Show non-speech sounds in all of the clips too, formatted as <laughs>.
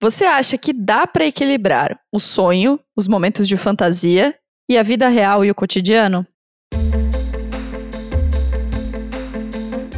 Você acha que dá para equilibrar o sonho, os momentos de fantasia e a vida real e o cotidiano?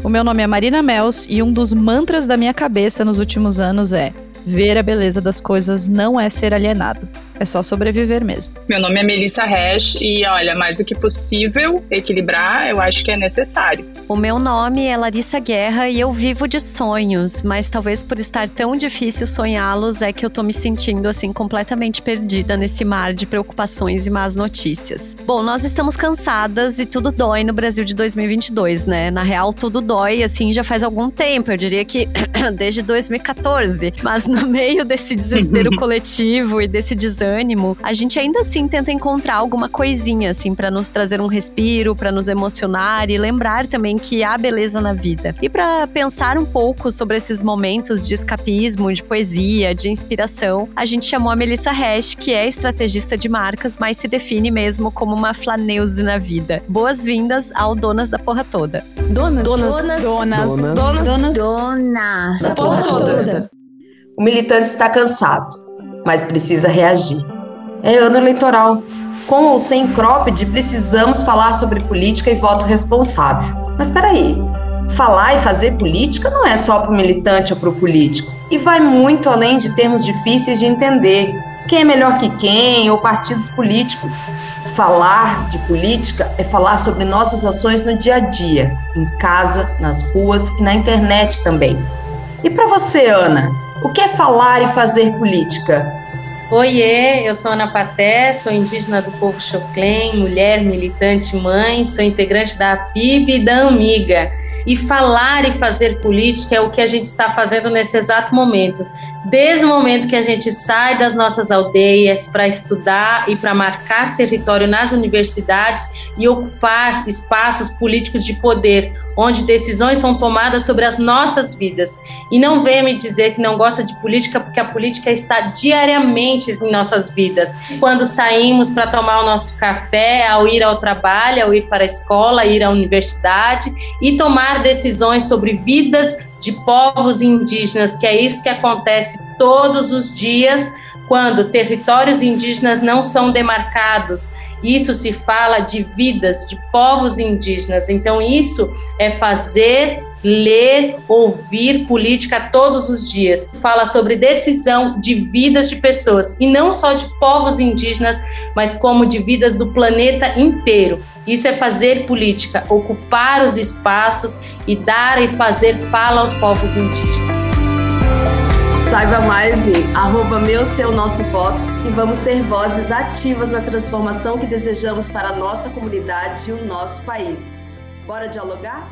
O meu nome é Marina Mels e um dos mantras da minha cabeça nos últimos anos é: ver a beleza das coisas não é ser alienado. É só sobreviver mesmo. Meu nome é Melissa Resch e olha, mais do que possível equilibrar, eu acho que é necessário. O meu nome é Larissa Guerra e eu vivo de sonhos, mas talvez por estar tão difícil sonhá-los é que eu tô me sentindo assim completamente perdida nesse mar de preocupações e más notícias. Bom, nós estamos cansadas e tudo dói no Brasil de 2022, né? Na real, tudo dói assim já faz algum tempo, eu diria que <clears throat> desde 2014, mas no meio desse desespero <laughs> coletivo e desse desânimo desânimo, a gente ainda assim tenta encontrar alguma coisinha, assim, para nos trazer um respiro, para nos emocionar e lembrar também que há beleza na vida. E para pensar um pouco sobre esses momentos de escapismo, de poesia, de inspiração, a gente chamou a Melissa Hash, que é estrategista de marcas, mas se define mesmo como uma flaneuse na vida. Boas-vindas ao Donas da Porra Toda. Donas, donas, donas, donas, donas, donas, donas, donas da porra toda. O militante está cansado mas precisa reagir. É ano eleitoral. Com ou sem cropped, precisamos falar sobre política e voto responsável. Mas espera aí, falar e fazer política não é só para o militante ou para o político, e vai muito além de termos difíceis de entender. Quem é melhor que quem ou partidos políticos. Falar de política é falar sobre nossas ações no dia a dia, em casa, nas ruas e na internet também. E para você, Ana, o que é falar e fazer política? Oiê, eu sou Ana Paté, sou indígena do povo Choclen, mulher, militante, mãe, sou integrante da PIB e da Amiga. E falar e fazer política é o que a gente está fazendo nesse exato momento. Desde o momento que a gente sai das nossas aldeias para estudar e para marcar território nas universidades e ocupar espaços políticos de poder, onde decisões são tomadas sobre as nossas vidas. E não venha me dizer que não gosta de política, porque a política está diariamente em nossas vidas. Quando saímos para tomar o nosso café, ao ir ao trabalho, ao ir para a escola, ir à universidade e tomar decisões sobre vidas de povos indígenas, que é isso que acontece todos os dias quando territórios indígenas não são demarcados isso se fala de vidas de povos indígenas. Então, isso é fazer, ler, ouvir política todos os dias. Fala sobre decisão de vidas de pessoas, e não só de povos indígenas, mas como de vidas do planeta inteiro. Isso é fazer política, ocupar os espaços e dar e fazer fala aos povos indígenas. Saiba mais em arroba meu, seu, nosso e vamos ser vozes ativas na transformação que desejamos para a nossa comunidade e o nosso país. Bora dialogar?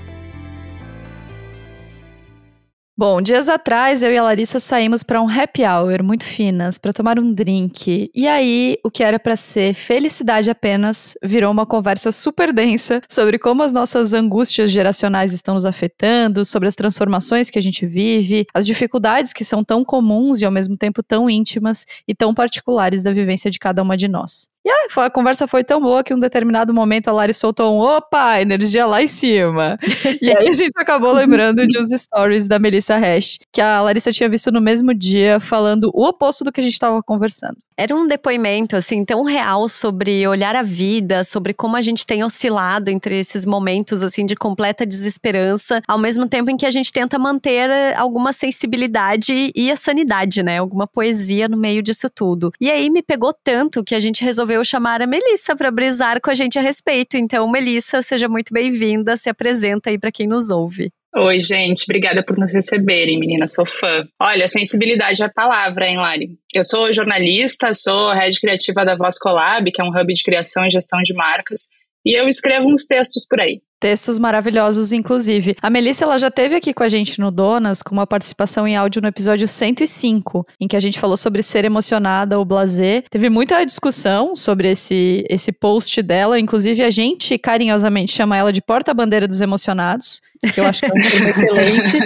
Bom, dias atrás eu e a Larissa saímos para um happy hour muito finas para tomar um drink. E aí, o que era para ser felicidade apenas virou uma conversa super densa sobre como as nossas angústias geracionais estão nos afetando, sobre as transformações que a gente vive, as dificuldades que são tão comuns e ao mesmo tempo tão íntimas e tão particulares da vivência de cada uma de nós. E a, a conversa foi tão boa que em um determinado momento a Lari soltou um opa, energia lá em cima. <laughs> e aí a gente acabou lembrando de uns stories da Melissa Hash, que a Larissa tinha visto no mesmo dia, falando o oposto do que a gente estava conversando. Era um depoimento, assim, tão real sobre olhar a vida, sobre como a gente tem oscilado entre esses momentos, assim, de completa desesperança, ao mesmo tempo em que a gente tenta manter alguma sensibilidade e a sanidade, né? Alguma poesia no meio disso tudo. E aí me pegou tanto que a gente resolveu chamar a Melissa para brisar com a gente a respeito. Então, Melissa, seja muito bem-vinda, se apresenta aí para quem nos ouve. Oi, gente, obrigada por nos receberem, menina, sou fã. Olha, sensibilidade é a palavra, hein, Lari? Eu sou jornalista, sou head criativa da Voz Collab, que é um hub de criação e gestão de marcas, e eu escrevo uns textos por aí. Textos maravilhosos, inclusive. A Melissa ela já teve aqui com a gente no Donas, com uma participação em áudio no episódio 105, em que a gente falou sobre ser emocionada ou blazer. Teve muita discussão sobre esse, esse post dela, inclusive a gente carinhosamente chama ela de porta-bandeira dos emocionados. que eu acho que é um termo <laughs> excelente.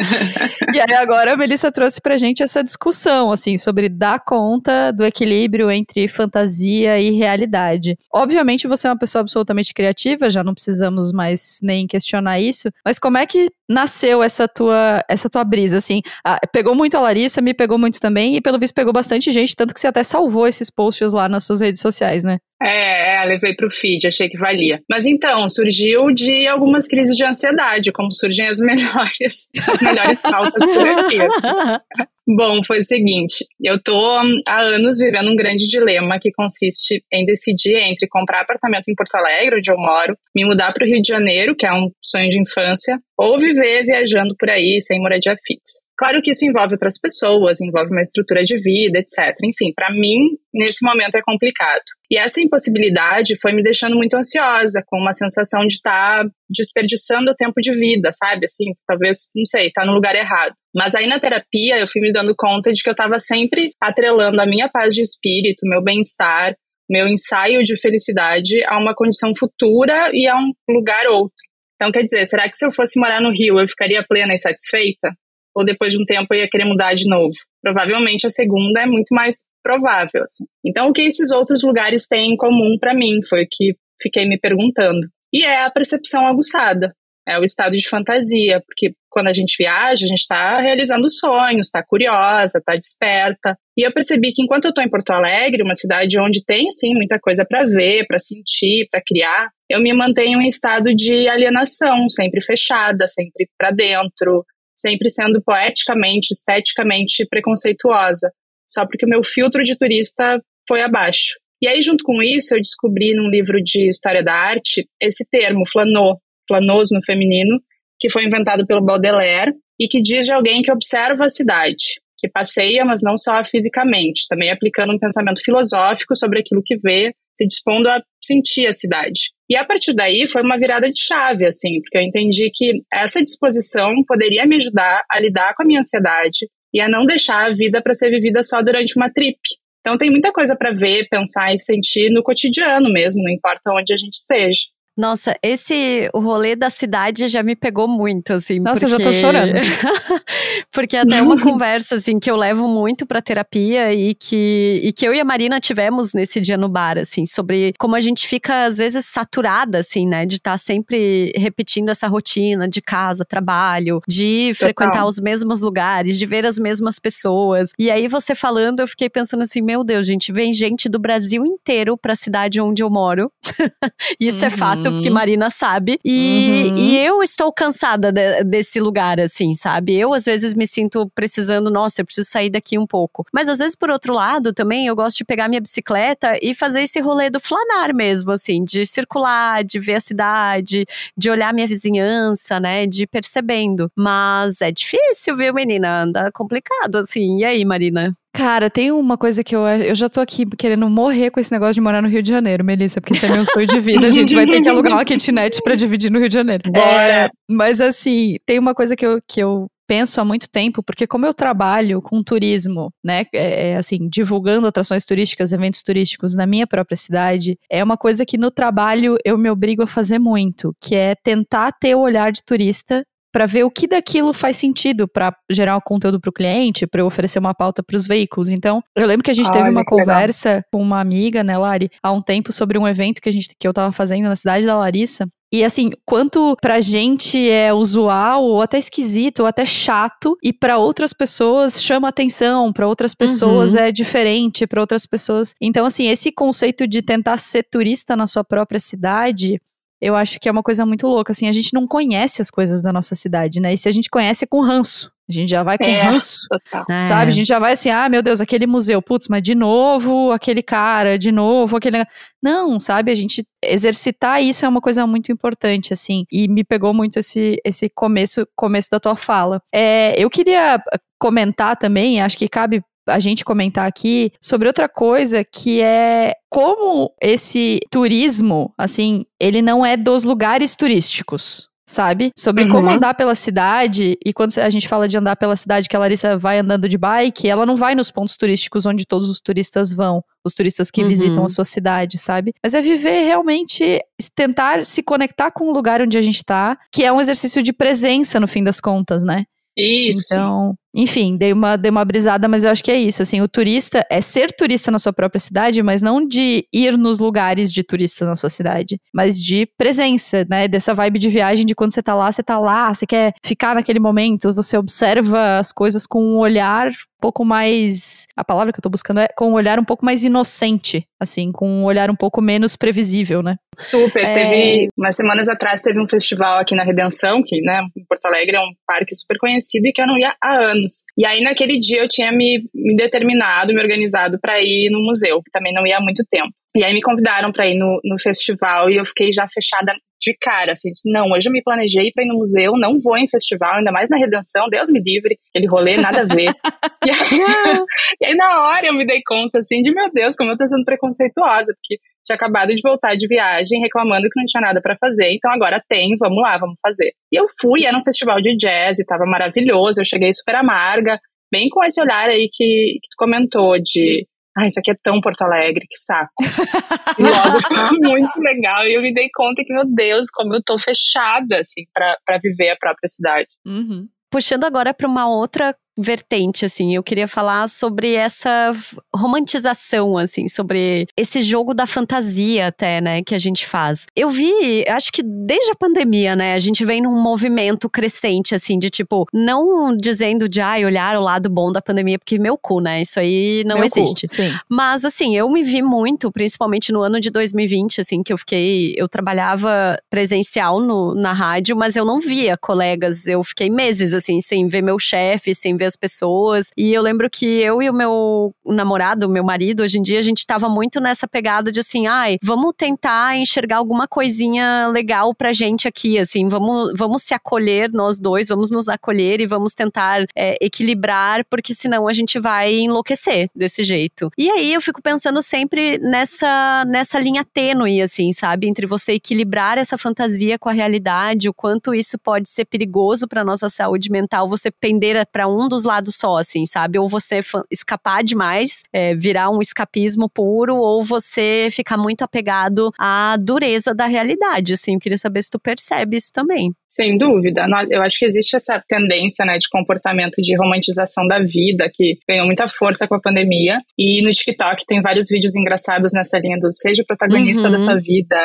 E aí agora a Melissa trouxe pra gente essa discussão, assim, sobre dar conta do equilíbrio entre fantasia e realidade. Obviamente você é uma pessoa absolutamente criativa, já não precisamos mais nem questionar isso, mas como é que nasceu essa tua, essa tua brisa, assim? Ah, pegou muito a Larissa, me pegou muito também, e pelo visto pegou bastante gente, tanto que você até salvou esses posts lá nas suas redes sociais, né? É, é levei pro feed, achei que valia. Mas então, surgiu de algumas crises de ansiedade, como surgem as <laughs> melhores, as melhores pautas por aqui. <laughs> Bom, foi o seguinte, eu tô há anos vivendo um grande dilema que consiste em decidir entre comprar apartamento em Porto Alegre, onde eu moro, me mudar para o Rio de Janeiro, que é um sonho de infância, ou viver viajando por aí sem moradia fixa. Claro que isso envolve outras pessoas, envolve uma estrutura de vida, etc. Enfim, para mim, nesse momento é complicado. E essa impossibilidade foi me deixando muito ansiosa, com uma sensação de estar tá desperdiçando o tempo de vida, sabe? Assim, talvez, não sei, tá no lugar errado. Mas aí na terapia eu fui me dando conta de que eu estava sempre atrelando a minha paz de espírito, meu bem-estar, meu ensaio de felicidade a uma condição futura e a um lugar outro. Então, quer dizer, será que se eu fosse morar no Rio eu ficaria plena e satisfeita? ou depois de um tempo eu ia querer mudar de novo? Provavelmente a segunda é muito mais provável. Assim. Então, o que esses outros lugares têm em comum para mim foi o que fiquei me perguntando. E é a percepção aguçada, é o estado de fantasia, porque quando a gente viaja, a gente está realizando sonhos, está curiosa, está desperta. E eu percebi que enquanto eu estou em Porto Alegre, uma cidade onde tem sim muita coisa para ver, para sentir, para criar, eu me mantenho em estado de alienação, sempre fechada, sempre para dentro, sempre sendo poeticamente, esteticamente preconceituosa, só porque o meu filtro de turista foi abaixo. E aí, junto com isso, eu descobri num livro de história da arte esse termo, flanô, flanoso no feminino, que foi inventado pelo Baudelaire e que diz de alguém que observa a cidade, que passeia, mas não só fisicamente, também aplicando um pensamento filosófico sobre aquilo que vê, se dispondo a sentir a cidade. E a partir daí foi uma virada de chave, assim, porque eu entendi que essa disposição poderia me ajudar a lidar com a minha ansiedade e a não deixar a vida para ser vivida só durante uma trip. Então tem muita coisa para ver, pensar e sentir no cotidiano mesmo, não importa onde a gente esteja. Nossa, esse o rolê da cidade já me pegou muito, assim. Nossa, porque... eu já tô chorando. <laughs> porque até uma <laughs> conversa, assim, que eu levo muito pra terapia e que, e que eu e a Marina tivemos nesse dia no bar, assim, sobre como a gente fica, às vezes, saturada, assim, né, de estar tá sempre repetindo essa rotina de casa, trabalho, de Total. frequentar os mesmos lugares, de ver as mesmas pessoas. E aí, você falando, eu fiquei pensando assim, meu Deus, gente, vem gente do Brasil inteiro pra cidade onde eu moro. <laughs> Isso uhum. é fato porque uhum. Marina sabe. E, uhum. e eu estou cansada de, desse lugar, assim, sabe? Eu, às vezes, me sinto precisando, nossa, eu preciso sair daqui um pouco. Mas, às vezes, por outro lado, também, eu gosto de pegar minha bicicleta e fazer esse rolê do flanar mesmo, assim, de circular, de ver a cidade, de olhar minha vizinhança, né? De ir percebendo. Mas é difícil, viu, menina? Anda complicado, assim. E aí, Marina? Cara, tem uma coisa que eu eu já tô aqui querendo morrer com esse negócio de morar no Rio de Janeiro, Melissa, porque esse é meu sonho de vida. A gente vai ter que alugar uma kitnet para dividir no Rio de Janeiro. É, mas assim, tem uma coisa que eu, que eu penso há muito tempo, porque como eu trabalho com turismo, né, é, é, assim, divulgando atrações turísticas, eventos turísticos na minha própria cidade, é uma coisa que no trabalho eu me obrigo a fazer muito, que é tentar ter o olhar de turista para ver o que daquilo faz sentido para gerar um conteúdo para o cliente, para eu oferecer uma pauta para os veículos. Então, eu lembro que a gente teve uma conversa legal. com uma amiga, né, Lari, há um tempo sobre um evento que a gente que eu estava fazendo na cidade da Larissa, e assim, quanto pra gente é usual, ou até esquisito, ou até chato, e para outras pessoas chama atenção, para outras pessoas uhum. é diferente, para outras pessoas. Então, assim, esse conceito de tentar ser turista na sua própria cidade, eu acho que é uma coisa muito louca. Assim, a gente não conhece as coisas da nossa cidade, né? E se a gente conhece, é com ranço. A gente já vai com é, ranço, total. sabe? A gente já vai assim, ah, meu Deus, aquele museu, putz, mas de novo aquele cara, de novo aquele. Não, sabe? A gente exercitar isso é uma coisa muito importante, assim. E me pegou muito esse, esse começo, começo da tua fala. É, eu queria comentar também, acho que cabe a gente comentar aqui sobre outra coisa que é como esse turismo, assim, ele não é dos lugares turísticos. sabe? Sobre uhum. como andar pela cidade. E quando a gente fala de andar pela cidade, que a Larissa vai andando de bike, ela não vai nos pontos turísticos onde todos os turistas vão. Os turistas que uhum. visitam a sua cidade, sabe? Mas é viver realmente, tentar se conectar com o lugar onde a gente tá, que é um exercício de presença, no fim das contas, né? Isso. Então, enfim, dei uma, dei uma brisada, mas eu acho que é isso. Assim, o turista é ser turista na sua própria cidade, mas não de ir nos lugares de turista na sua cidade, mas de presença, né? Dessa vibe de viagem, de quando você tá lá, você tá lá, você quer ficar naquele momento, você observa as coisas com um olhar um pouco mais. A palavra que eu tô buscando é com um olhar um pouco mais inocente, assim, com um olhar um pouco menos previsível, né? Super. É... Teve, umas semanas atrás, teve um festival aqui na Redenção, que, né, em Porto Alegre é um parque super conhecido e que eu não ia há anos anos. E aí, naquele dia, eu tinha me, me determinado, me organizado para ir no museu, que também não ia há muito tempo. E aí me convidaram para ir no, no festival e eu fiquei já fechada de cara, assim, disse, não, hoje eu me planejei para ir no museu, não vou em festival, ainda mais na Redenção, Deus me livre, aquele rolê, nada a ver. <laughs> e, aí, <laughs> e, aí, na hora eu me dei conta, assim, de meu Deus, como eu tô sendo preconceituosa, porque tinha acabado de voltar de viagem, reclamando que não tinha nada para fazer, então agora tem, vamos lá, vamos fazer. E eu fui, era um festival de jazz e tava maravilhoso, eu cheguei super amarga, bem com esse olhar aí que, que tu comentou de ah, isso aqui é tão Porto Alegre, que saco. e logo <laughs> foi muito legal. E eu me dei conta que, meu Deus, como eu tô fechada, assim, para viver a própria cidade. Uhum. Puxando agora para uma outra vertente, assim. Eu queria falar sobre essa romantização, assim, sobre esse jogo da fantasia até, né, que a gente faz. Eu vi, acho que desde a pandemia, né, a gente vem num movimento crescente, assim, de tipo, não dizendo de, ai, olhar o lado bom da pandemia, porque meu cu, né, isso aí não meu existe. Cu, sim. Mas, assim, eu me vi muito, principalmente no ano de 2020, assim, que eu fiquei, eu trabalhava presencial no, na rádio, mas eu não via colegas, eu fiquei meses, assim, sem ver meu chefe, sem ver ver as pessoas. E eu lembro que eu e o meu namorado, meu marido, hoje em dia, a gente tava muito nessa pegada de assim, ai, vamos tentar enxergar alguma coisinha legal pra gente aqui, assim, vamos, vamos se acolher nós dois, vamos nos acolher e vamos tentar é, equilibrar, porque senão a gente vai enlouquecer desse jeito. E aí eu fico pensando sempre nessa, nessa linha tênue, assim, sabe? Entre você equilibrar essa fantasia com a realidade, o quanto isso pode ser perigoso para nossa saúde mental, você pender para um dos lados só, assim, sabe? Ou você escapar demais, é, virar um escapismo puro, ou você ficar muito apegado à dureza da realidade, assim. Eu queria saber se tu percebe isso também. Sem dúvida. Eu acho que existe essa tendência, né, de comportamento de romantização da vida que ganhou muita força com a pandemia. E no TikTok tem vários vídeos engraçados nessa linha do seja o protagonista uhum. da sua vida,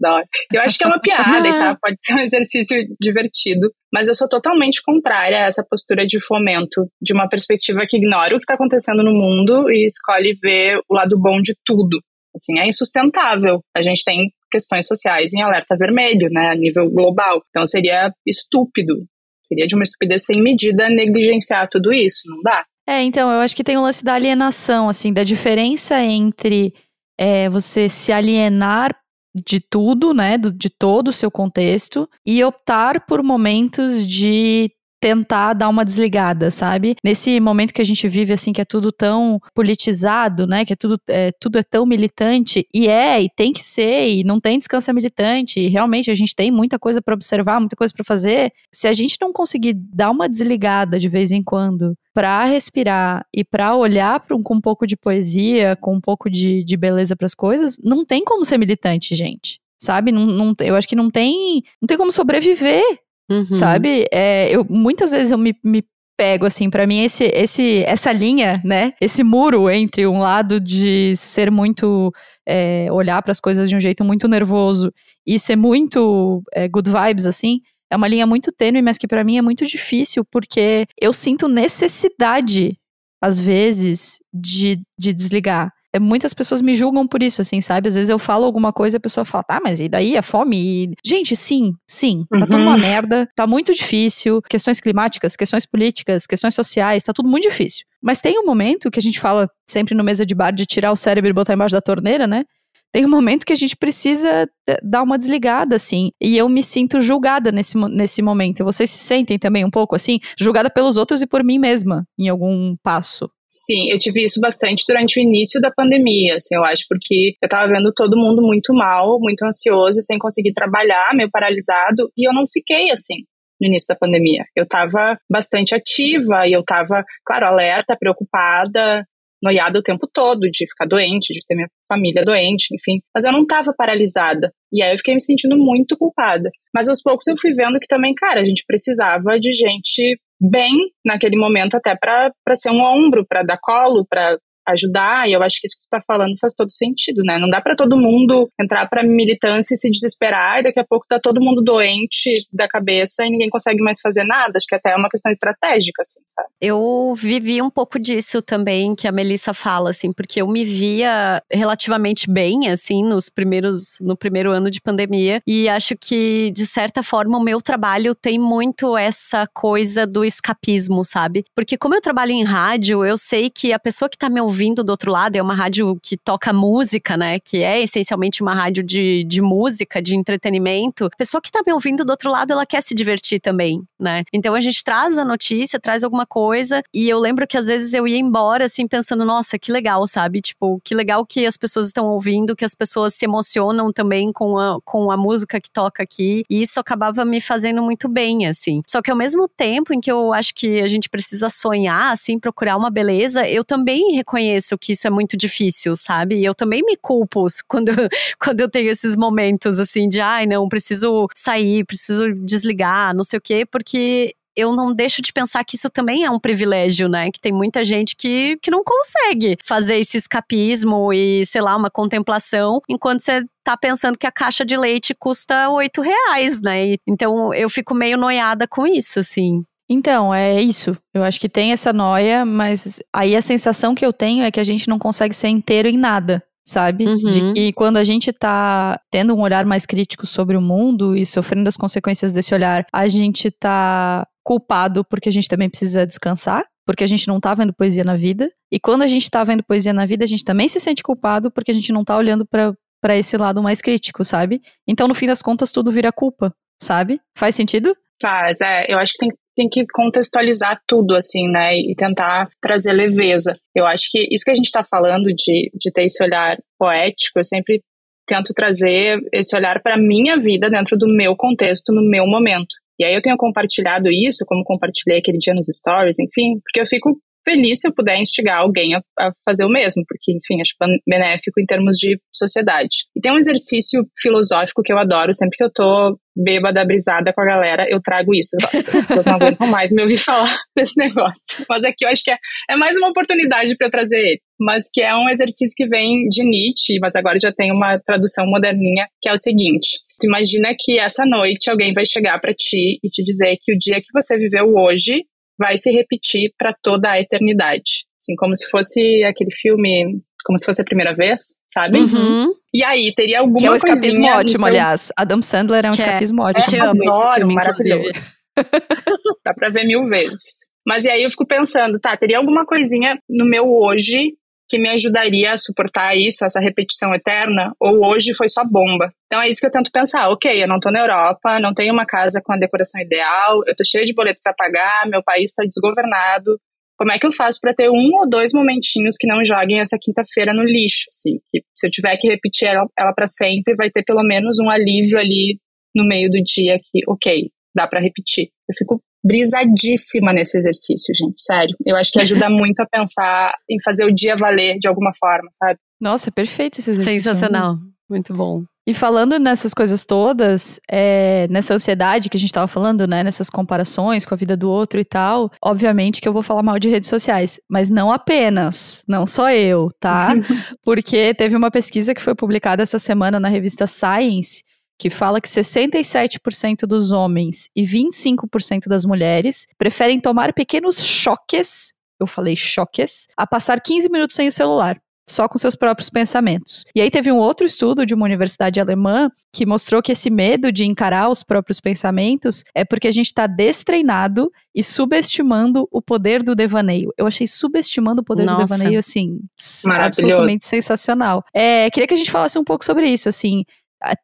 da hora. Eu acho que é uma <laughs> piada, tá? Pode ser um exercício divertido, mas eu sou totalmente contrária a essa postura de fomento, de uma perspectiva que ignora o que está acontecendo no mundo e escolhe ver o lado bom de tudo. Assim, é insustentável. A gente tem questões sociais em alerta vermelho, né, a nível global. Então seria estúpido, seria de uma estupidez sem medida negligenciar tudo isso, não dá. É, então, eu acho que tem o um lance da alienação, assim, da diferença entre é, você se alienar de tudo, né, do, de todo o seu contexto e optar por momentos de tentar dar uma desligada, sabe? Nesse momento que a gente vive assim que é tudo tão politizado, né? Que é tudo é, tudo é tão militante e é e tem que ser e não tem descanso militante. E realmente a gente tem muita coisa para observar, muita coisa para fazer. Se a gente não conseguir dar uma desligada de vez em quando para respirar e para olhar pra, com um pouco de poesia, com um pouco de, de beleza para as coisas, não tem como ser militante, gente sabe? Não, não, eu acho que não tem, não tem como sobreviver Uhum. Sabe? É, eu, muitas vezes eu me, me pego assim para mim esse, esse essa linha né esse muro entre um lado de ser muito é, olhar para as coisas de um jeito muito nervoso e ser muito é, good vibes assim é uma linha muito tênue mas que para mim é muito difícil porque eu sinto necessidade às vezes de, de desligar muitas pessoas me julgam por isso, assim, sabe? Às vezes eu falo alguma coisa e a pessoa fala, tá, mas e daí a fome? E... Gente, sim, sim, tá uhum. tudo uma merda, tá muito difícil. Questões climáticas, questões políticas, questões sociais, tá tudo muito difícil. Mas tem um momento que a gente fala sempre no mesa de bar de tirar o cérebro e botar embaixo da torneira, né? tem um momento que a gente precisa dar uma desligada, assim. E eu me sinto julgada nesse, nesse momento. Vocês se sentem também um pouco assim? Julgada pelos outros e por mim mesma, em algum passo Sim, eu tive isso bastante durante o início da pandemia, assim, eu acho, porque eu tava vendo todo mundo muito mal, muito ansioso, sem conseguir trabalhar, meio paralisado, e eu não fiquei assim no início da pandemia. Eu tava bastante ativa e eu tava, claro, alerta, preocupada, noiada o tempo todo de ficar doente, de ter minha família doente, enfim. Mas eu não tava paralisada. E aí eu fiquei me sentindo muito culpada. Mas aos poucos eu fui vendo que também, cara, a gente precisava de gente bem naquele momento até para ser um ombro, para dar colo, para ajudar, e eu acho que isso que tu tá falando faz todo sentido, né? Não dá para todo mundo entrar pra militância e se desesperar, e daqui a pouco tá todo mundo doente da cabeça e ninguém consegue mais fazer nada. Acho que até é uma questão estratégica, assim, sabe? Eu vivi um pouco disso também, que a Melissa fala, assim, porque eu me via relativamente bem, assim, nos primeiros, no primeiro ano de pandemia, e acho que, de certa forma, o meu trabalho tem muito essa coisa do escapismo, sabe? Porque como eu trabalho em rádio, eu sei que a pessoa que tá me ouvindo ouvindo do outro lado, é uma rádio que toca música, né? Que é essencialmente uma rádio de, de música, de entretenimento. A pessoa que tá me ouvindo do outro lado, ela quer se divertir também, né? Então a gente traz a notícia, traz alguma coisa, e eu lembro que às vezes eu ia embora assim pensando, nossa, que legal, sabe? Tipo, que legal que as pessoas estão ouvindo, que as pessoas se emocionam também com a, com a música que toca aqui, e isso acabava me fazendo muito bem, assim. Só que ao mesmo tempo em que eu acho que a gente precisa sonhar, assim, procurar uma beleza, eu também reconheço reconheço que isso é muito difícil, sabe? E eu também me culpo <laughs> quando, quando eu tenho esses momentos assim de, ai, não, preciso sair, preciso desligar, não sei o quê, porque eu não deixo de pensar que isso também é um privilégio, né? Que tem muita gente que, que não consegue fazer esse escapismo e, sei lá, uma contemplação, enquanto você tá pensando que a caixa de leite custa oito reais, né? Então eu fico meio noiada com isso, assim. Então, é isso. Eu acho que tem essa noia, mas aí a sensação que eu tenho é que a gente não consegue ser inteiro em nada, sabe? Uhum. De que quando a gente tá tendo um olhar mais crítico sobre o mundo e sofrendo as consequências desse olhar, a gente tá culpado porque a gente também precisa descansar, porque a gente não tá vendo poesia na vida. E quando a gente tá vendo poesia na vida, a gente também se sente culpado porque a gente não tá olhando para esse lado mais crítico, sabe? Então, no fim das contas, tudo vira culpa, sabe? Faz sentido? Faz, é. Eu acho que tem, tem que contextualizar tudo, assim, né? E tentar trazer leveza. Eu acho que isso que a gente está falando de, de ter esse olhar poético, eu sempre tento trazer esse olhar para minha vida dentro do meu contexto, no meu momento. E aí eu tenho compartilhado isso, como compartilhei aquele dia nos stories, enfim, porque eu fico feliz se eu puder instigar alguém a, a, fazer o mesmo, porque, enfim, acho benéfico em termos de sociedade. E tem um exercício filosófico que eu adoro, sempre que eu tô bêbada, brisada com a galera, eu trago isso. As pessoas não aguentam mais me ouvir falar <laughs> desse negócio. Mas aqui eu acho que é, é mais uma oportunidade para trazer ele. Mas que é um exercício que vem de Nietzsche, mas agora já tem uma tradução moderninha, que é o seguinte. Tu imagina que essa noite alguém vai chegar para ti e te dizer que o dia que você viveu hoje vai se repetir para toda a eternidade. Assim, como se fosse aquele filme, como se fosse a primeira vez, sabe? Uhum. E aí, teria alguma coisa. Que é um escapismo ótimo, seu... aliás. Adam Sandler é um que é. escapismo é, ótimo. É, eu adoro, maravilhoso. <laughs> Dá pra ver mil vezes. Mas e aí eu fico pensando, tá, teria alguma coisinha no meu hoje que me ajudaria a suportar isso, essa repetição eterna, ou hoje foi só bomba. Então é isso que eu tento pensar. Ok, eu não tô na Europa, não tenho uma casa com a decoração ideal, eu tô cheia de boleto para pagar, meu país está desgovernado. Como é que eu faço para ter um ou dois momentinhos que não joguem essa quinta-feira no lixo, assim? Que se eu tiver que repetir ela, ela para sempre, vai ter pelo menos um alívio ali no meio do dia que, ok, dá para repetir. Eu fico brisadíssima nesse exercício, gente, sério. Eu acho que ajuda <laughs> muito a pensar em fazer o dia valer de alguma forma, sabe? Nossa, é perfeito esse exercício. Sensacional, muito bom. E falando nessas coisas todas, é, nessa ansiedade que a gente tava falando, né? Nessas comparações com a vida do outro e tal, obviamente que eu vou falar mal de redes sociais, mas não apenas, não só eu, tá? <laughs> Porque teve uma pesquisa que foi publicada essa semana na revista Science que fala que 67% dos homens e 25% das mulheres preferem tomar pequenos choques, eu falei choques, a passar 15 minutos sem o celular só com seus próprios pensamentos. E aí teve um outro estudo de uma universidade alemã que mostrou que esse medo de encarar os próprios pensamentos é porque a gente está destreinado e subestimando o poder do devaneio. Eu achei subestimando o poder Nossa. do devaneio, assim, absolutamente sensacional. É, queria que a gente falasse um pouco sobre isso, assim,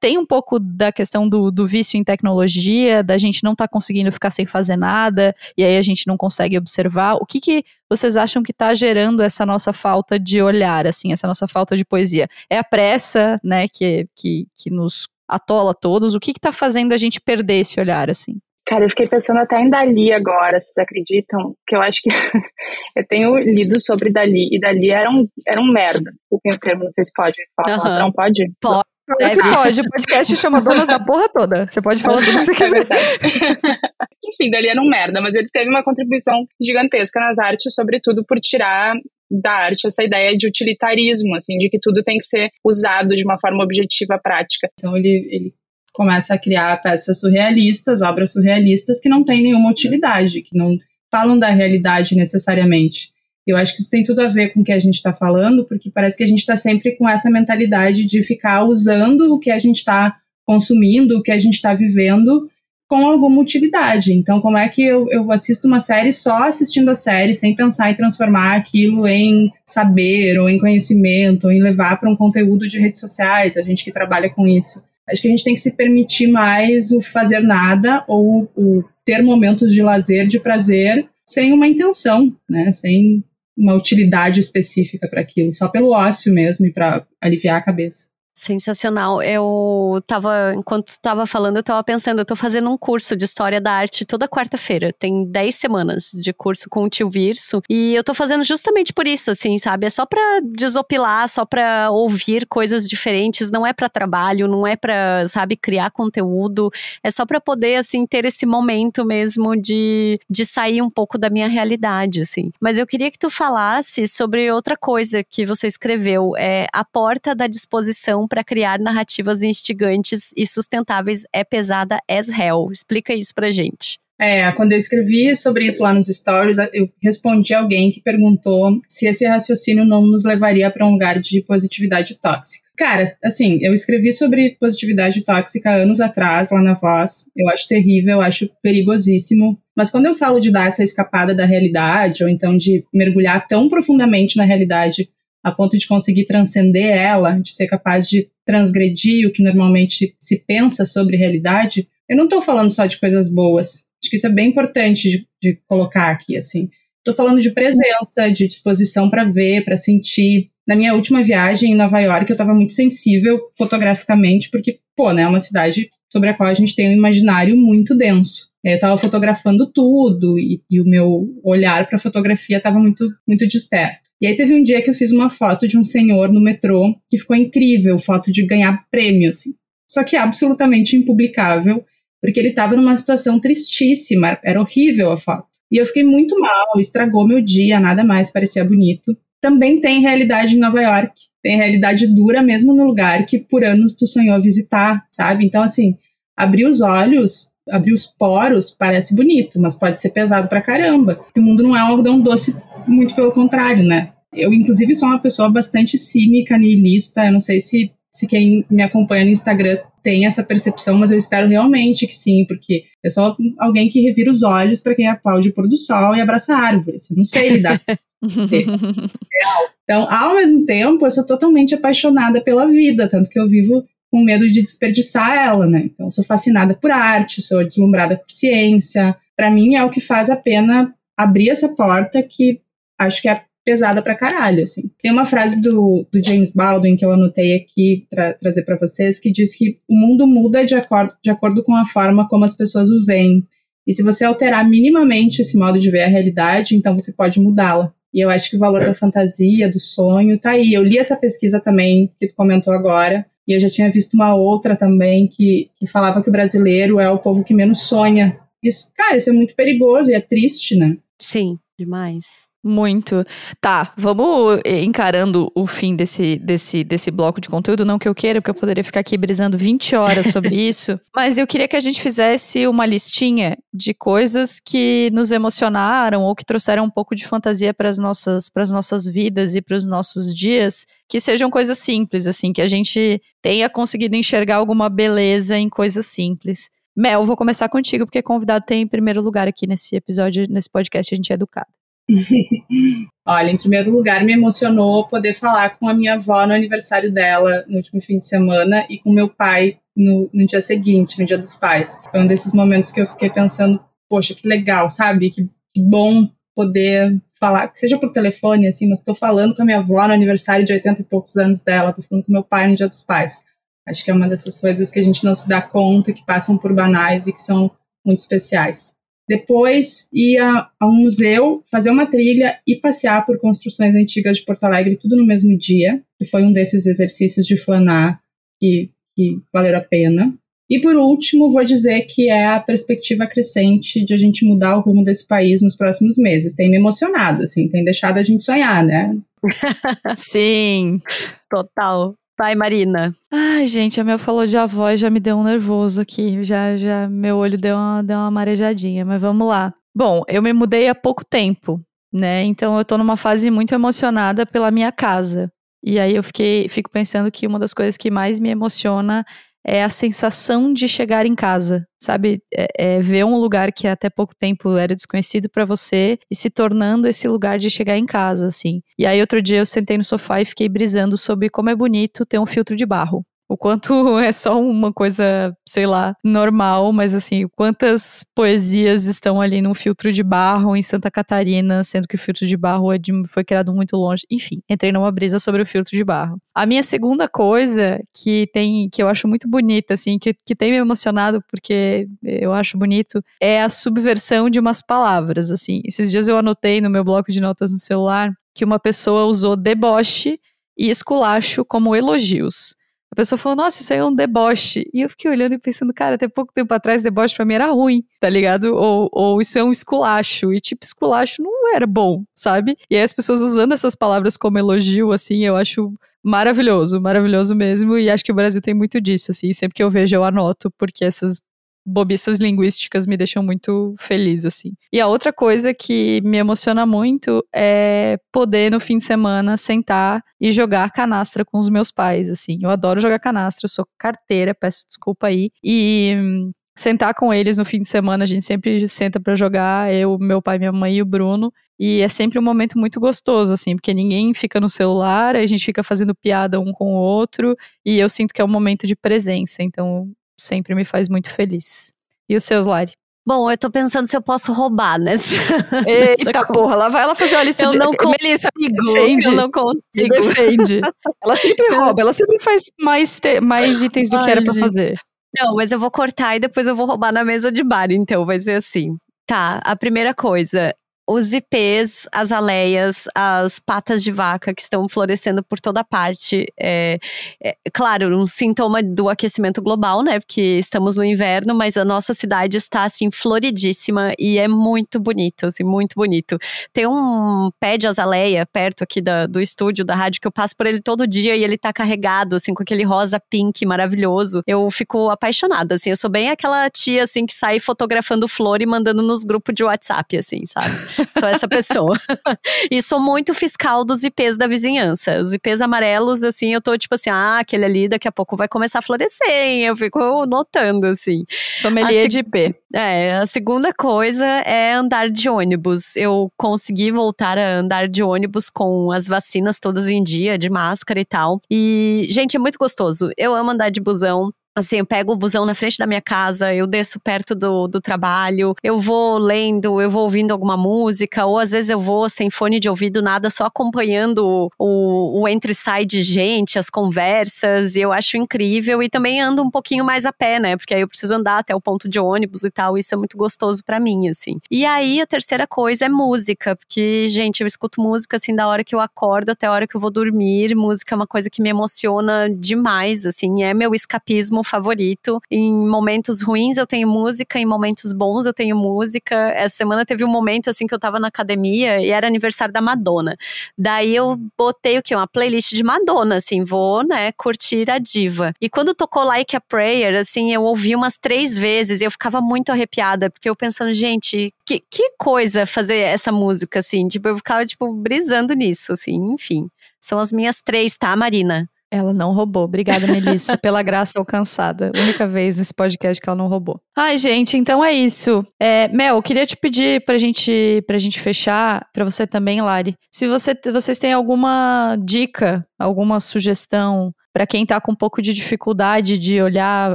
tem um pouco da questão do, do vício em tecnologia, da gente não estar tá conseguindo ficar sem fazer nada, e aí a gente não consegue observar. O que, que vocês acham que está gerando essa nossa falta de olhar, assim, essa nossa falta de poesia? É a pressa, né, que, que, que nos atola todos? O que está fazendo a gente perder esse olhar, assim? Cara, eu fiquei pensando até em Dali agora, vocês acreditam? Que eu acho que <laughs> eu tenho lido sobre Dali, e Dali era um, era um merda. O termo, não sei se pode falar, uhum. não pode? Pode. Deve. Pode, o podcast chama Donas da Porra Toda. Você pode falar tudo que você <laughs> é quiser. <laughs> Enfim, Dali era um merda, mas ele teve uma contribuição gigantesca nas artes, sobretudo por tirar da arte essa ideia de utilitarismo, assim, de que tudo tem que ser usado de uma forma objetiva, prática. Então ele, ele começa a criar peças surrealistas, obras surrealistas que não têm nenhuma utilidade, que não falam da realidade necessariamente. Eu acho que isso tem tudo a ver com o que a gente está falando, porque parece que a gente está sempre com essa mentalidade de ficar usando o que a gente está consumindo, o que a gente está vivendo, com alguma utilidade. Então, como é que eu, eu assisto uma série só assistindo a série, sem pensar em transformar aquilo em saber, ou em conhecimento, ou em levar para um conteúdo de redes sociais, a gente que trabalha com isso. Acho que a gente tem que se permitir mais o fazer nada ou o ter momentos de lazer, de prazer, sem uma intenção, né? Sem uma utilidade específica para aquilo, só pelo ócio mesmo e para aliviar a cabeça. Sensacional. Eu tava, enquanto estava falando, eu tava pensando, eu tô fazendo um curso de História da Arte toda quarta-feira. Tem 10 semanas de curso com o tio Virso. E eu tô fazendo justamente por isso, assim, sabe? É só pra desopilar, só pra ouvir coisas diferentes. Não é para trabalho, não é pra, sabe, criar conteúdo. É só pra poder, assim, ter esse momento mesmo de, de sair um pouco da minha realidade, assim. Mas eu queria que tu falasse sobre outra coisa que você escreveu. É a porta da disposição para criar narrativas instigantes e sustentáveis é pesada as hell. Explica isso pra gente. É, quando eu escrevi sobre isso lá nos stories, eu respondi a alguém que perguntou se esse raciocínio não nos levaria para um lugar de positividade tóxica. Cara, assim, eu escrevi sobre positividade tóxica anos atrás, lá na Voz. Eu acho terrível, eu acho perigosíssimo. Mas quando eu falo de dar essa escapada da realidade, ou então de mergulhar tão profundamente na realidade a ponto de conseguir transcender ela, de ser capaz de transgredir o que normalmente se pensa sobre realidade, eu não estou falando só de coisas boas. Acho que isso é bem importante de, de colocar aqui, assim. Estou falando de presença, de disposição para ver, para sentir. Na minha última viagem em Nova York, eu estava muito sensível fotograficamente, porque, pô, né, é uma cidade sobre a qual a gente tem um imaginário muito denso. Eu estava fotografando tudo e, e, o meu olhar para a fotografia estava muito, muito desperto. E aí teve um dia que eu fiz uma foto de um senhor no metrô que ficou incrível, foto de ganhar prêmio, assim. Só que absolutamente impublicável, porque ele estava numa situação tristíssima, era horrível a foto. E eu fiquei muito mal, estragou meu dia, nada mais parecia bonito. Também tem realidade em Nova York, tem realidade dura mesmo no lugar que por anos tu sonhou visitar, sabe? Então, assim, abrir os olhos, abrir os poros parece bonito, mas pode ser pesado pra caramba. O mundo não é um algodão doce muito pelo contrário, né? Eu, inclusive, sou uma pessoa bastante cínica, nihilista. Eu não sei se, se quem me acompanha no Instagram tem essa percepção, mas eu espero realmente que sim, porque eu sou alguém que revira os olhos para quem aplaude o pôr do sol e abraça árvores. Eu não sei lidar. <laughs> então, ao mesmo tempo, eu sou totalmente apaixonada pela vida, tanto que eu vivo com medo de desperdiçar ela, né? Então, eu sou fascinada por arte, sou deslumbrada por ciência. Para mim, é o que faz a pena abrir essa porta que acho que é pesada pra caralho, assim. Tem uma frase do, do James Baldwin que eu anotei aqui para trazer para vocês que diz que o mundo muda de acordo, de acordo com a forma como as pessoas o veem. E se você alterar minimamente esse modo de ver a realidade, então você pode mudá-la. E eu acho que o valor da fantasia, do sonho, tá aí. Eu li essa pesquisa também que tu comentou agora, e eu já tinha visto uma outra também que, que falava que o brasileiro é o povo que menos sonha. Isso, cara, isso é muito perigoso e é triste, né? Sim, demais. Muito. Tá, vamos encarando o fim desse, desse, desse bloco de conteúdo. Não que eu queira, porque eu poderia ficar aqui brisando 20 horas sobre <laughs> isso. Mas eu queria que a gente fizesse uma listinha de coisas que nos emocionaram ou que trouxeram um pouco de fantasia para as nossas, nossas vidas e para os nossos dias. Que sejam coisas simples, assim, que a gente tenha conseguido enxergar alguma beleza em coisas simples. Mel, vou começar contigo, porque convidado tem em primeiro lugar aqui nesse episódio, nesse podcast, a gente é educado. <laughs> Olha, em primeiro lugar, me emocionou poder falar com a minha avó no aniversário dela no último fim de semana e com meu pai no, no dia seguinte, no dia dos pais. Foi um desses momentos que eu fiquei pensando, poxa, que legal, sabe? Que, que bom poder falar, que seja por telefone, assim, mas estou falando com a minha avó no aniversário de 80 e poucos anos dela, estou falando com meu pai no dia dos pais. Acho que é uma dessas coisas que a gente não se dá conta, que passam por banais e que são muito especiais. Depois ia a um museu, fazer uma trilha e passear por construções antigas de Porto Alegre, tudo no mesmo dia, que foi um desses exercícios de flanar que, que valeram a pena. E por último, vou dizer que é a perspectiva crescente de a gente mudar o rumo desse país nos próximos meses. Tem me emocionado, assim, tem deixado a gente sonhar, né? <laughs> Sim, total. Vai, Marina. Ai, gente, a Mel falou de avó e já me deu um nervoso aqui. Já, já, meu olho deu uma, deu uma marejadinha, mas vamos lá. Bom, eu me mudei há pouco tempo, né? Então eu tô numa fase muito emocionada pela minha casa. E aí eu fiquei, fico pensando que uma das coisas que mais me emociona é a sensação de chegar em casa, sabe? É, é ver um lugar que até pouco tempo era desconhecido para você e se tornando esse lugar de chegar em casa, assim. E aí outro dia eu sentei no sofá e fiquei brisando sobre como é bonito ter um filtro de barro. O quanto <laughs> é só uma coisa, sei lá, normal, mas assim, quantas poesias estão ali num filtro de barro em Santa Catarina, sendo que o filtro de barro é de, foi criado muito longe. Enfim, entrei numa brisa sobre o filtro de barro. A minha segunda coisa que tem, que eu acho muito bonita, assim, que, que tem me emocionado porque eu acho bonito, é a subversão de umas palavras, assim. Esses dias eu anotei no meu bloco de notas no celular que uma pessoa usou deboche e esculacho como elogios. A pessoa falou, nossa, isso aí é um deboche. E eu fiquei olhando e pensando, cara, até pouco tempo atrás, deboche pra mim era ruim, tá ligado? Ou, ou isso é um esculacho. E, tipo, esculacho não era bom, sabe? E aí as pessoas usando essas palavras como elogio, assim, eu acho maravilhoso, maravilhoso mesmo. E acho que o Brasil tem muito disso, assim. Sempre que eu vejo, eu anoto, porque essas bobiças linguísticas me deixam muito feliz, assim. E a outra coisa que me emociona muito é poder, no fim de semana, sentar e jogar canastra com os meus pais, assim. Eu adoro jogar canastra, eu sou carteira, peço desculpa aí. E hum, sentar com eles no fim de semana, a gente sempre senta para jogar, eu, meu pai, minha mãe e o Bruno. E é sempre um momento muito gostoso, assim, porque ninguém fica no celular, a gente fica fazendo piada um com o outro, e eu sinto que é um momento de presença. Então, sempre me faz muito feliz. E os seus, Lari? Bom, eu tô pensando se eu posso roubar nessa. <laughs> Eita porra, lá vai ela fazer uma lista eu de. Não consigo, Melissa, defende. Eu não consigo. defende. ela sempre <laughs> rouba, ela sempre faz mais, te... mais itens do Ai, que era pra fazer. Não, mas eu vou cortar e depois eu vou roubar na mesa de bar, então vai ser assim. Tá, a primeira coisa, os ipês, as aleias, as patas de vaca que estão florescendo por toda parte. É, é, claro, um sintoma do aquecimento global, né? Porque estamos no inverno, mas a nossa cidade está assim floridíssima e é muito bonito, assim, muito bonito. Tem um pé de azaleia perto aqui da, do estúdio da rádio que eu passo por ele todo dia e ele tá carregado, assim, com aquele rosa pink maravilhoso. Eu fico apaixonada, assim. Eu sou bem aquela tia, assim, que sai fotografando flor e mandando nos grupos de WhatsApp, assim, sabe? Sou essa pessoa. <laughs> e sou muito fiscal dos IPs da vizinhança. Os IPs amarelos, assim, eu tô tipo assim, ah, aquele ali daqui a pouco vai começar a florescer, hein? Eu fico notando, assim. Sommelier de IP. É, a segunda coisa é andar de ônibus. Eu consegui voltar a andar de ônibus com as vacinas todas em dia, de máscara e tal. E, gente, é muito gostoso. Eu amo andar de busão. Assim, eu pego o busão na frente da minha casa, eu desço perto do, do trabalho, eu vou lendo, eu vou ouvindo alguma música, ou às vezes eu vou sem fone de ouvido, nada, só acompanhando o, o entre sai de gente, as conversas, e eu acho incrível. E também ando um pouquinho mais a pé, né? Porque aí eu preciso andar até o ponto de ônibus e tal, isso é muito gostoso para mim, assim. E aí a terceira coisa é música, porque, gente, eu escuto música assim da hora que eu acordo até a hora que eu vou dormir. Música é uma coisa que me emociona demais, assim, é meu escapismo favorito. Em momentos ruins eu tenho música, em momentos bons eu tenho música. Essa semana teve um momento assim que eu tava na academia e era aniversário da Madonna. Daí eu botei o que? Uma playlist de Madonna, assim, vou, né, curtir a diva. E quando tocou Like a Prayer, assim, eu ouvi umas três vezes e eu ficava muito arrepiada, porque eu pensando, gente, que, que coisa fazer essa música, assim, tipo, eu ficava, tipo, brisando nisso, assim, enfim. São as minhas três, tá, Marina? Ela não roubou. Obrigada, Melissa, <laughs> pela graça alcançada. Única vez nesse podcast que ela não roubou. Ai, gente, então é isso. É, Mel, eu queria te pedir pra gente, pra gente fechar, pra você também, Lari, se você, vocês têm alguma dica, alguma sugestão para quem está com um pouco de dificuldade de olhar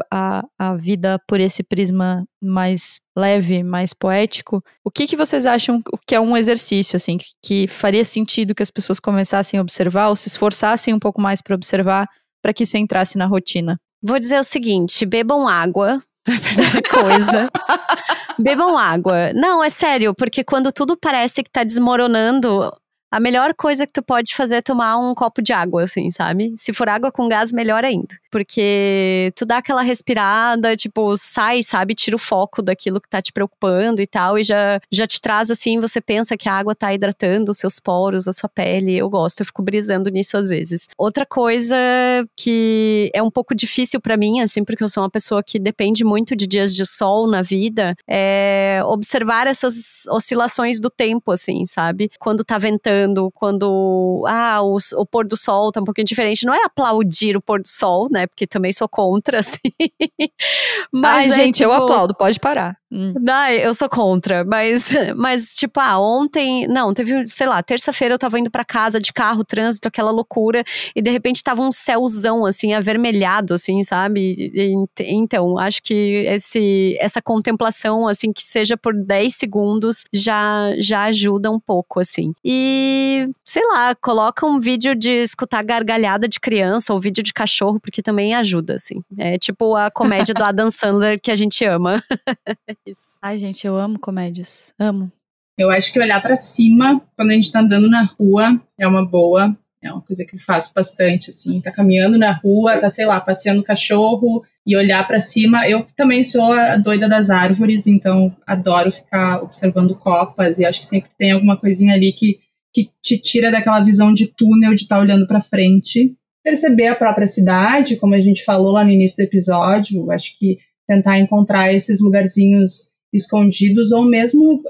a, a vida por esse prisma mais leve, mais poético, o que, que vocês acham que é um exercício, assim, que, que faria sentido que as pessoas começassem a observar ou se esforçassem um pouco mais para observar para que isso entrasse na rotina? Vou dizer o seguinte: bebam água, <laughs> primeira <laughs> coisa. Bebam água. Não, é sério, porque quando tudo parece que tá desmoronando, a melhor coisa que tu pode fazer é tomar um copo de água, assim, sabe? Se for água com gás, melhor ainda. Porque tu dá aquela respirada, tipo, sai, sabe? Tira o foco daquilo que tá te preocupando e tal, e já, já te traz assim, você pensa que a água tá hidratando os seus poros, a sua pele. Eu gosto, eu fico brisando nisso às vezes. Outra coisa que é um pouco difícil para mim, assim, porque eu sou uma pessoa que depende muito de dias de sol na vida, é observar essas oscilações do tempo, assim, sabe? Quando tá ventando quando ah, o, o, pôr do sol tá um pouquinho diferente. Não é aplaudir o pôr do sol, né? Porque também sou contra, <laughs> assim. Mas, Ai, é, gente, tipo, eu aplaudo, pode parar. Hum. eu sou contra, mas, mas tipo, ah, ontem, não, teve, sei lá, terça-feira eu tava indo para casa de carro, trânsito, aquela loucura, e de repente tava um céuzão, assim, avermelhado, assim, sabe? E, então, acho que esse, essa contemplação, assim, que seja por 10 segundos, já, já ajuda um pouco, assim. E, sei lá, coloca um vídeo de escutar gargalhada de criança ou vídeo de cachorro, porque também ajuda, assim. É tipo a comédia do Adam Sandler que a gente ama. <laughs> isso. Ai, gente, eu amo comédias. Amo. Eu acho que olhar para cima quando a gente tá andando na rua é uma boa. É uma coisa que eu faço bastante, assim. Tá caminhando na rua, tá, sei lá, passeando o cachorro e olhar para cima. Eu também sou a doida das árvores, então adoro ficar observando copas e acho que sempre tem alguma coisinha ali que, que te tira daquela visão de túnel de estar tá olhando para frente. Perceber a própria cidade, como a gente falou lá no início do episódio, acho que tentar encontrar esses lugarzinhos escondidos ou mesmo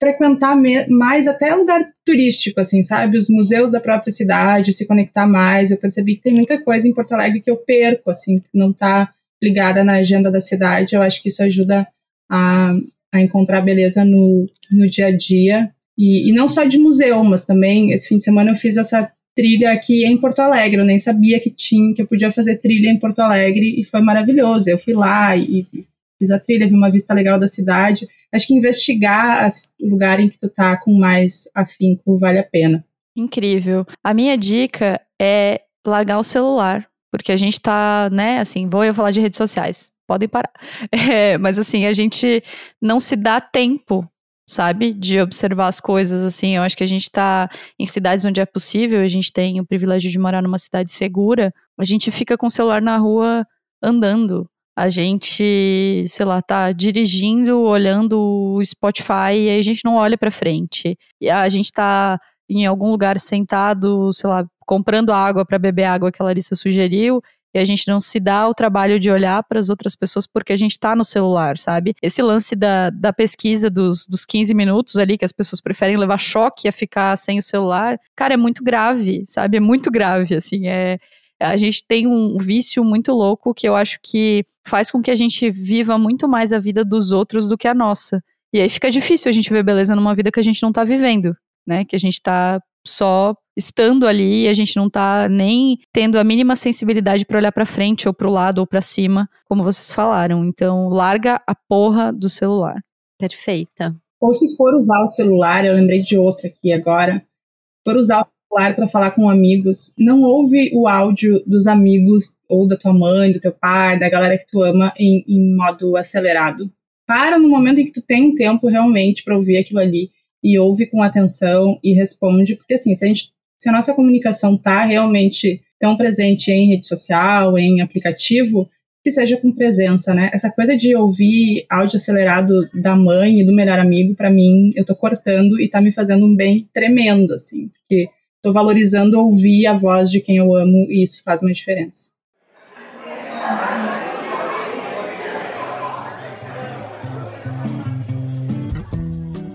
frequentar mais até lugar turístico, assim, sabe? Os museus da própria cidade, se conectar mais. Eu percebi que tem muita coisa em Porto Alegre que eu perco, assim, que não está ligada na agenda da cidade. Eu acho que isso ajuda a, a encontrar beleza no, no dia a dia. E, e não só de museu, mas também esse fim de semana eu fiz essa trilha aqui em Porto Alegre. Eu nem sabia que tinha, que eu podia fazer trilha em Porto Alegre e foi maravilhoso. Eu fui lá e, e fiz a trilha, vi uma vista legal da cidade. Acho que investigar o lugar em que tu tá com mais afinco vale a pena. Incrível. A minha dica é largar o celular, porque a gente tá, né, assim, vou eu falar de redes sociais. Podem parar. <laughs> É, mas assim, a gente não se dá tempo sabe? De observar as coisas, assim. Eu acho que a gente tá em cidades onde é possível, a gente tem o privilégio de morar numa cidade segura, a gente fica com o celular na rua andando. A gente, sei lá, tá dirigindo, olhando o Spotify e aí a gente não olha para frente. E a gente tá em algum lugar sentado, sei lá, comprando água para beber água que a Larissa sugeriu e a gente não se dá o trabalho de olhar para as outras pessoas porque a gente está no celular, sabe? Esse lance da, da pesquisa dos, dos 15 minutos ali, que as pessoas preferem levar choque a ficar sem o celular, cara, é muito grave, sabe? É muito grave, assim, é a gente tem um vício muito louco que eu acho que faz com que a gente viva muito mais a vida dos outros do que a nossa. E aí fica difícil a gente ver beleza numa vida que a gente não tá vivendo, né? Que a gente tá só estando ali, a gente não tá nem tendo a mínima sensibilidade para olhar para frente ou para o lado ou para cima, como vocês falaram. Então, larga a porra do celular. Perfeita. Ou se for usar o celular, eu lembrei de outra aqui agora. For usar o celular para falar com amigos, não ouve o áudio dos amigos ou da tua mãe, do teu pai, da galera que tu ama em, em modo acelerado. Para no momento em que tu tem um tempo realmente para ouvir aquilo ali e ouve com atenção e responde, porque assim, se a gente se a nossa comunicação está realmente tão presente em rede social, em aplicativo, que seja com presença, né? Essa coisa de ouvir áudio acelerado da mãe e do melhor amigo, para mim, eu tô cortando e tá me fazendo um bem tremendo, assim, porque tô valorizando ouvir a voz de quem eu amo e isso faz uma diferença.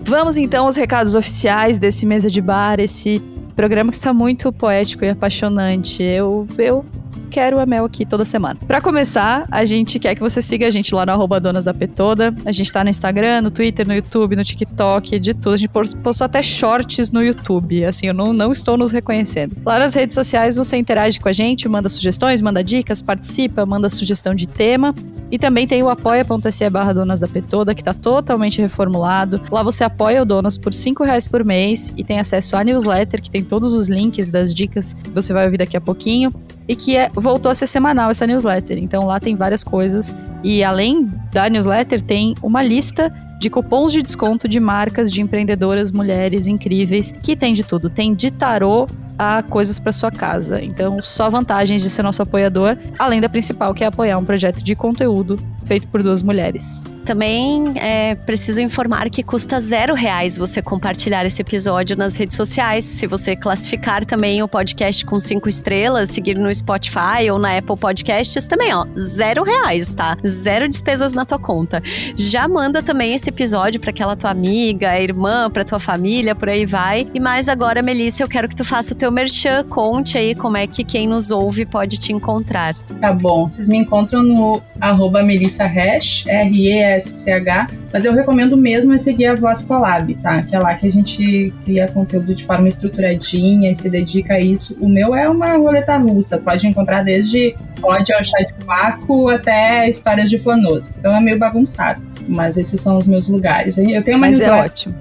Vamos então aos recados oficiais desse mesa de bar, esse programa que está muito poético e apaixonante. Eu, eu quero a Mel aqui toda semana. Para começar, a gente quer que você siga a gente lá no arroba Donas da Petoda. A gente tá no Instagram, no Twitter, no YouTube, no TikTok, de tudo. A gente postou até shorts no YouTube. Assim, eu não, não estou nos reconhecendo. Lá nas redes sociais você interage com a gente, manda sugestões, manda dicas, participa, manda sugestão de tema. E também tem o apoia.se barra Donas da Petoda, que tá totalmente reformulado. Lá você apoia o Donas por 5 reais por mês e tem acesso à newsletter, que tem todos os links das dicas que você vai ouvir daqui a pouquinho e que é, voltou a ser semanal essa newsletter. Então lá tem várias coisas e além da newsletter tem uma lista de cupons de desconto de marcas de empreendedoras mulheres incríveis que tem de tudo. Tem de tarô a coisas para sua casa. Então, só vantagens de ser nosso apoiador, além da principal que é apoiar um projeto de conteúdo feito por duas mulheres. Também é preciso informar que custa zero reais você compartilhar esse episódio nas redes sociais. Se você classificar também o podcast com cinco estrelas, seguir no Spotify ou na Apple Podcasts, também, ó, zero reais, tá? Zero despesas na tua conta. Já manda também esse episódio para aquela tua amiga, irmã, para tua família, por aí vai. E mais agora, Melissa, eu quero que tu faça o teu merchan, conte aí como é que quem nos ouve pode te encontrar. Tá bom, vocês me encontram no arroba Melissa Hash, R-E-S-C-H, mas eu recomendo mesmo é seguir a Voz Colab, tá? Que é lá que a gente cria conteúdo de forma estruturadinha e se dedica a isso. O meu é uma roleta russa, pode encontrar desde pode ao chá de vácuo até histórias de flanoso. Então é meio bagunçado, mas esses são os meus lugares. Eu tenho uma mas é ótimo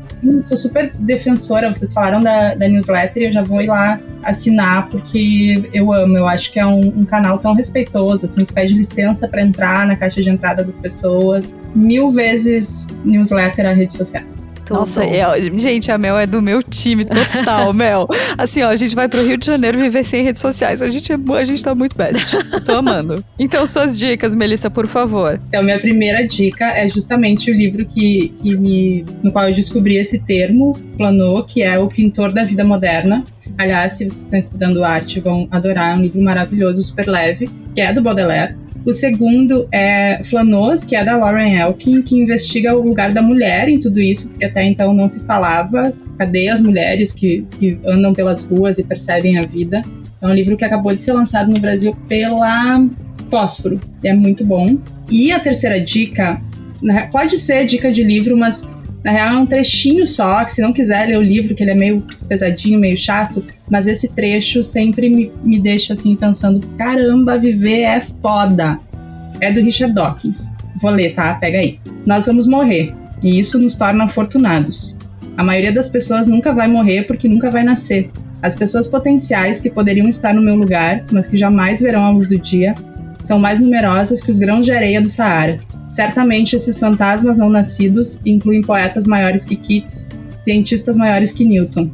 sou super defensora, vocês falaram da, da newsletter e eu já vou ir lá assinar, porque eu amo, eu acho que é um, um canal tão respeitoso, assim, que pede licença para entrar na caixa de entrada das pessoas, mil vezes newsletter a redes sociais. Nossa, é, gente, a Mel é do meu time total, <laughs> Mel. Assim, ó, a gente vai pro Rio de Janeiro viver sem redes sociais. A gente, é, a gente tá muito best. Tô amando. Então, suas dicas, Melissa, por favor. Então, minha primeira dica é justamente o livro que, que me, no qual eu descobri esse termo, Planou, que é O Pintor da Vida Moderna. Aliás, se vocês estão estudando arte, vão adorar. É um livro maravilhoso, super leve, que é do Baudelaire. O segundo é Flanos, que é da Lauren Elkin, que investiga o lugar da mulher em tudo isso, porque até então não se falava. Cadê as mulheres que, que andam pelas ruas e percebem a vida? É um livro que acabou de ser lançado no Brasil pela Fósforo. É muito bom. E a terceira dica, pode ser dica de livro, mas na real é um trechinho só, que se não quiser ler o livro, que ele é meio pesadinho, meio chato, mas esse trecho sempre me, me deixa assim pensando: caramba, viver é foda. É do Richard Dawkins. Vou ler, tá? Pega aí. Nós vamos morrer, e isso nos torna afortunados. A maioria das pessoas nunca vai morrer porque nunca vai nascer. As pessoas potenciais que poderiam estar no meu lugar, mas que jamais verão a luz do dia, são mais numerosas que os grãos de areia do Saara. Certamente esses fantasmas não nascidos incluem poetas maiores que Keats, cientistas maiores que Newton.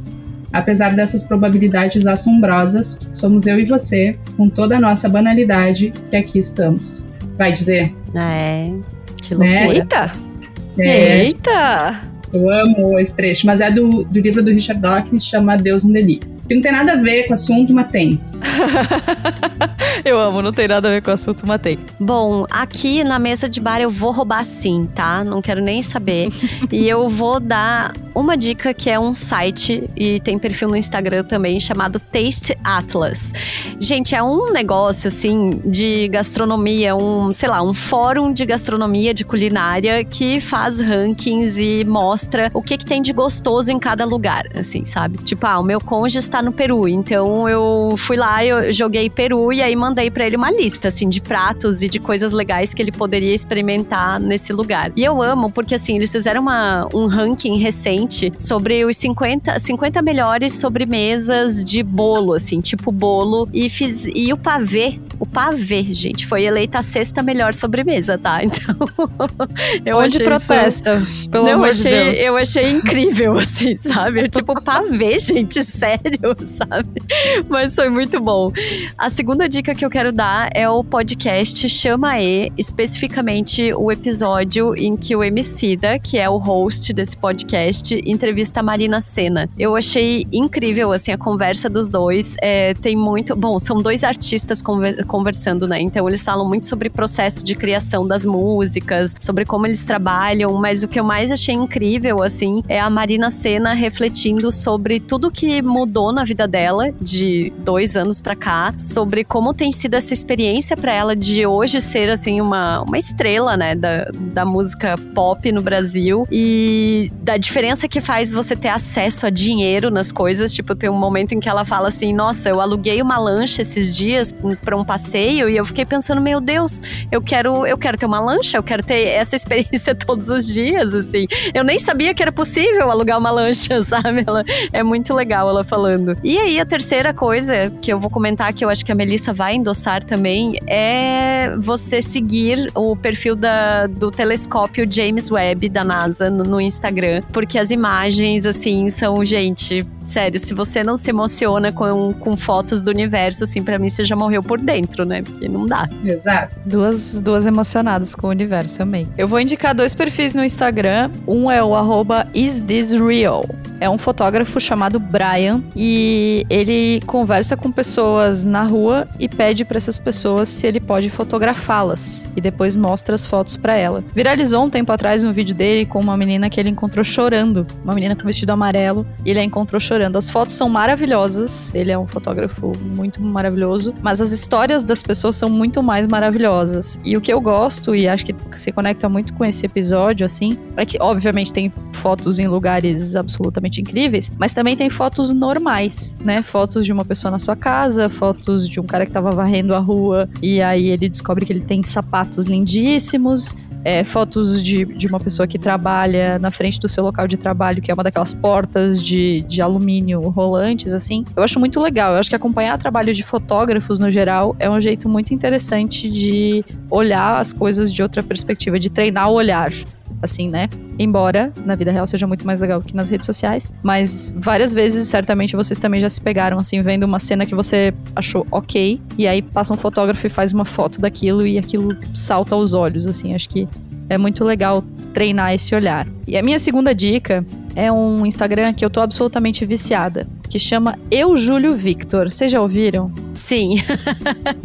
Apesar dessas probabilidades assombrosas, somos eu e você, com toda a nossa banalidade, que aqui estamos. Vai dizer? É, que né? loucura. Eita! É. Eita! Eu amo esse trecho, mas é do, do livro do Richard Dawkins, chama Deus no Delírio. Que não tem nada a ver com o assunto, mas tem. <laughs> eu amo, não tem nada a ver com o assunto, matei. Bom, aqui na mesa de bar eu vou roubar sim, tá? Não quero nem saber. <laughs> e eu vou dar uma dica que é um site e tem perfil no Instagram também chamado Taste Atlas. Gente, é um negócio assim de gastronomia, um, sei lá, um fórum de gastronomia, de culinária que faz rankings e mostra o que, que tem de gostoso em cada lugar, assim, sabe? Tipo, ah, o meu cônjuge está no Peru, então eu fui lá, eu joguei Peru e aí mandei para ele uma lista, assim, de pratos e de coisas legais que ele poderia experimentar nesse lugar. E eu amo, porque assim, eles fizeram uma, um ranking recente sobre os 50, 50 melhores sobremesas de bolo, assim, tipo bolo. E, fiz, e o pavê o pavê, gente, foi eleita a sexta melhor sobremesa, tá? <laughs> Então, eu Onde achei protesta, isso... pelo Não, amor achei, de Deus. Eu achei incrível, <laughs> assim, sabe? <laughs> tipo, pavê, gente, sério, sabe? Mas foi muito bom. A segunda dica que eu quero dar é o podcast Chama E, especificamente o episódio em que o Emicida, que é o host desse podcast, entrevista a Marina Senna. Eu achei incrível, assim, a conversa dos dois. É, tem muito... Bom, são dois artistas conversando conversando, né? Então eles falam muito sobre processo de criação das músicas, sobre como eles trabalham, mas o que eu mais achei incrível, assim, é a Marina Senna refletindo sobre tudo que mudou na vida dela de dois anos para cá, sobre como tem sido essa experiência para ela de hoje ser, assim, uma, uma estrela, né, da, da música pop no Brasil e da diferença que faz você ter acesso a dinheiro nas coisas. Tipo, tem um momento em que ela fala assim: Nossa, eu aluguei uma lancha esses dias para um passeio e eu fiquei pensando, meu Deus, eu quero, eu quero ter uma lancha, eu quero ter essa <laughs> experiência todos os dias, assim. Eu nem sabia que era possível alugar uma lancha, <laughs> sabe? Ela, é muito legal ela falando. E aí, a terceira coisa que eu vou comentar, que eu acho que a Melissa vai endossar também, é você seguir o perfil da, do telescópio James Webb da NASA no, no Instagram, porque as imagens, assim, são, gente, sério, se você não se emociona com, com fotos do universo, assim, para mim você já morreu por dentro, né? Porque não dá. Exato. Duas, duas emocionadas com o universo, amei. Eu vou indicar dois perfis no Instagram. Um é o arroba isThisReal. É um fotógrafo chamado Brian e ele conversa com pessoas na rua e pede para essas pessoas se ele pode fotografá-las e depois mostra as fotos para ela. Viralizou um tempo atrás um vídeo dele com uma menina que ele encontrou chorando, uma menina com vestido amarelo, e ele a encontrou chorando. As fotos são maravilhosas, ele é um fotógrafo muito maravilhoso, mas as histórias das pessoas são muito mais maravilhosas. E o que eu gosto e acho que se conecta muito com esse episódio assim, é que obviamente tem fotos em lugares absolutamente incríveis, mas também tem fotos normais, né? Fotos de uma pessoa na sua casa, fotos de um cara que tava varrendo a rua e aí ele descobre que ele tem sapatos lindíssimos. É, fotos de, de uma pessoa que trabalha na frente do seu local de trabalho, que é uma daquelas portas de, de alumínio rolantes, assim. Eu acho muito legal. Eu acho que acompanhar trabalho de fotógrafos, no geral, é um jeito muito interessante de olhar as coisas de outra perspectiva, de treinar o olhar assim, né? Embora na vida real seja muito mais legal que nas redes sociais, mas várias vezes certamente vocês também já se pegaram assim vendo uma cena que você achou ok e aí passa um fotógrafo e faz uma foto daquilo e aquilo salta aos olhos, assim. Acho que é muito legal treinar esse olhar. E a minha segunda dica é um Instagram que eu tô absolutamente viciada, que chama Eu Júlio Victor. Vocês já ouviram? Sim.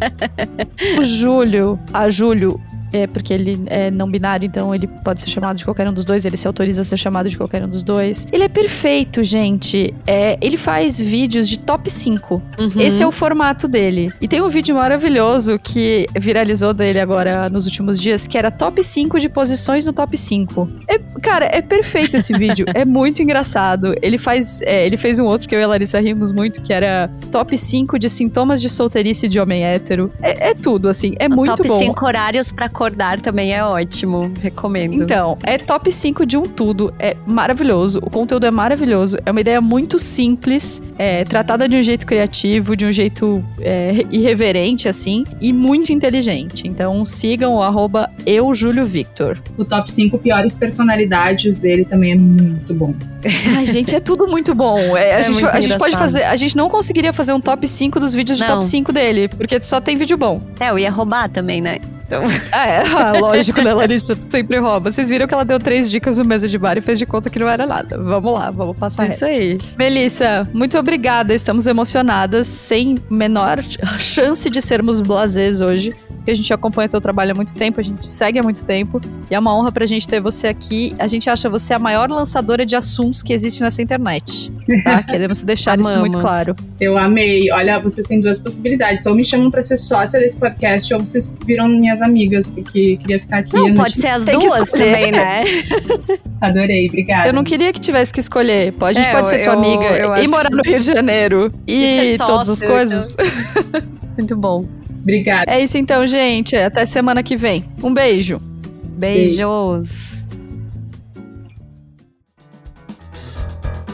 <laughs> o Júlio, a Júlio, é porque ele é não binário, então ele pode ser chamado de qualquer um dos dois, ele se autoriza a ser chamado de qualquer um dos dois. Ele é perfeito, gente. É, ele faz vídeos de top 5. Uhum. Esse é o formato dele. E tem um vídeo maravilhoso que viralizou dele agora nos últimos dias, que era top 5 de posições no top 5. É, cara, é perfeito esse vídeo. <laughs> é muito engraçado. Ele faz. é, ele fez um outro que eu e a Larissa rimos muito, que era top 5 de sintomas de solteirice de homem hétero. É, é tudo, assim. É muito Top bom. 5 horários pra acordar também é ótimo. Recomendo. Então, é top 5 de um tudo. É maravilhoso. O conteúdo é maravilhoso. É uma ideia muito simples, é, tratada de um jeito criativo, de um jeito é, irreverente, assim, e muito inteligente. Então, sigam o arroba eujúliovictor. O top 5 piores personalidades dele também é muito bom. <laughs> Ai, gente, é tudo muito bom. É, a, É gente, muito a gente pode fazer. A gente não conseguiria fazer um top 5 dos vídeos de Não. top 5 dele, porque só tem vídeo bom. É, eu ia roubar também, né? Então, <laughs> <laughs> Ah, é, ah, lógico, né, Larissa? Tu sempre rouba. Vocês viram que ela deu três dicas no mesa de bar e fez de conta que não era nada. Vamos lá, vamos passar reto. isso aí. Melissa, muito obrigada. Estamos emocionadas, sem menor <laughs> chance de sermos blasés hoje. Porque a gente acompanha teu trabalho há muito tempo, a gente segue há muito tempo. E é uma honra pra gente ter você aqui. A gente acha você a maior lançadora de assuntos que existe nessa internet. Tá? Queremos deixar isso muito claro. Eu amei. Olha, vocês têm duas possibilidades. Ou me chamam pra ser sócia desse podcast, ou vocês viram minhas amigas, porque queria ficar aqui. Não, pode ser as Tem duas também, né? <laughs> Adorei, obrigada. Eu não queria que tivesse que escolher. Pode, a gente É, pode ser tua eu- amiga eu e morar que- no Rio de Janeiro. E, E ser todas as coisas. <laughs> Muito bom. Obrigada. É isso então, gente. Até semana que vem. Um beijo. Beijos.